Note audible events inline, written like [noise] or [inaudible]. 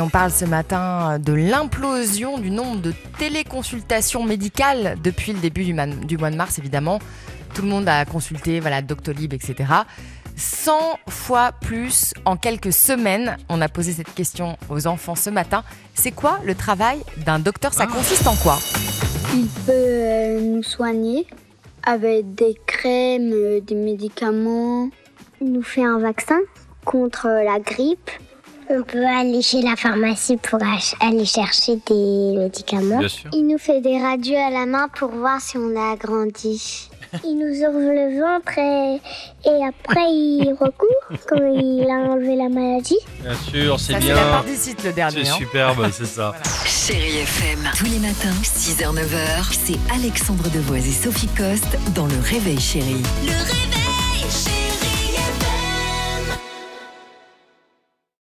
Et on parle ce matin de l'implosion du nombre de téléconsultations médicales depuis le début du, mois de mars, évidemment. Tout le monde a consulté, voilà, Doctolib, etc. 100 fois plus en quelques semaines. On a posé cette question aux enfants ce matin. C'est quoi le travail d'un docteur? Ça consiste en quoi? Il peut euh, nous soigner avec des crèmes, euh, des médicaments. Il nous fait un vaccin contre la grippe. On peut aller chez la pharmacie pour aller chercher des médicaments. Bien sûr. Il nous fait des radios à la main pour voir si on a grandi. [laughs] Il nous ouvre le ventre et, et après il [laughs] recourt quand il a enlevé la maladie. Bien sûr, c'est Ça, c'est bien. la part du site, le dernier. C'est hein. superbe, c'est ça. Chérie FM. Tous les matins, 6h, 9h, c'est Alexandre Devoise et Sophie Coste dans Le Réveil Chérie. Le Réveil